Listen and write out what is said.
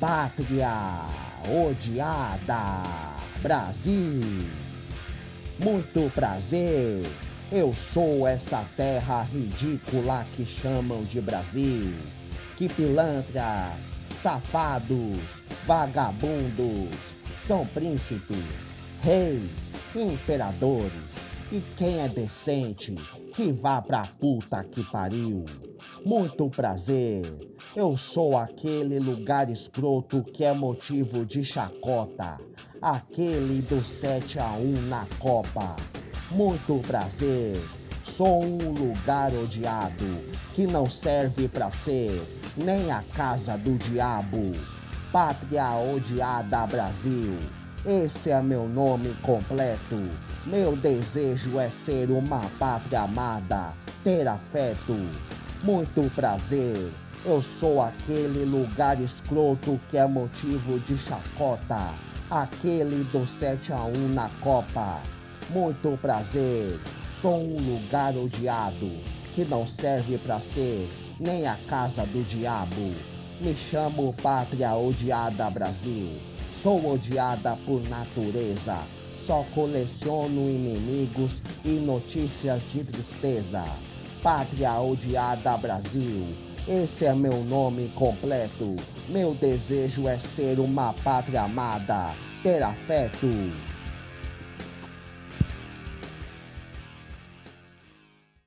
Pátria odiada, Brasil. Muito prazer, eu sou essa terra ridícula que chamam de Brasil. Que pilantras, safados, vagabundos, são príncipes, reis, imperadores. E quem é decente, que vá pra puta que pariu. Muito prazer, eu sou aquele lugar escroto que é motivo de chacota. Aquele do 7 a 1 na Copa. Muito prazer, sou um lugar odiado que não serve pra ser nem a casa do diabo. Pátria odiada Brasil. Esse é meu nome completo. Meu desejo é ser uma pátria amada, ter afeto. Muito prazer. Eu sou aquele lugar escroto que é motivo de chacota. Aquele do 7 a 1 na Copa. Muito prazer. Sou um lugar odiado que não serve para ser nem a casa do diabo. Me chamo Pátria Odiada Brasil. Sou odiada por natureza. Só coleciono inimigos e notícias de tristeza. Pátria Odiada Brasil. Esse é meu nome completo. Meu desejo é ser uma pátria amada, ter afeto.